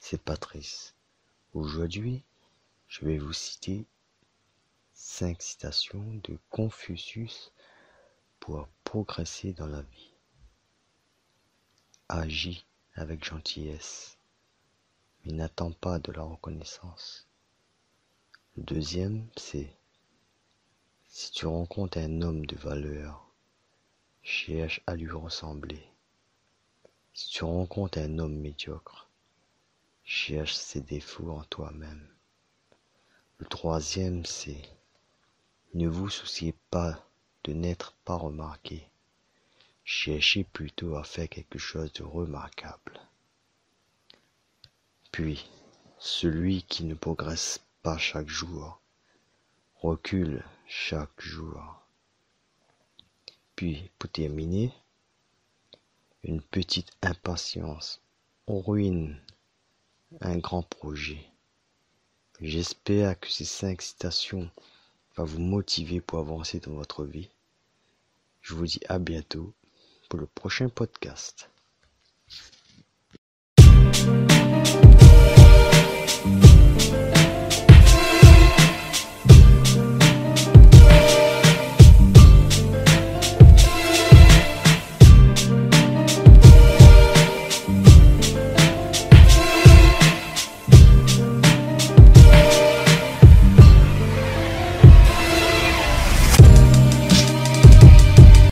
c'est Patrice. Aujourd'hui, je vais vous citer cinq citations de Confucius pour progresser dans la vie. Agis avec gentillesse, mais n'attends pas de la reconnaissance. Le deuxième, c'est si tu rencontres un homme de valeur, cherche à lui ressembler. Si tu rencontres un homme médiocre, cherche ses défauts en toi-même. Le troisième, c'est ne vous souciez pas de n'être pas remarqué. Cherchez plutôt à faire quelque chose de remarquable. Puis, celui qui ne progresse pas chaque jour recule chaque jour. Puis, pour terminer, une petite impatience ruine un grand projet. J'espère que ces cinq citations vont vous motiver pour avancer dans votre vie. Je vous dis à bientôt pour le prochain podcast.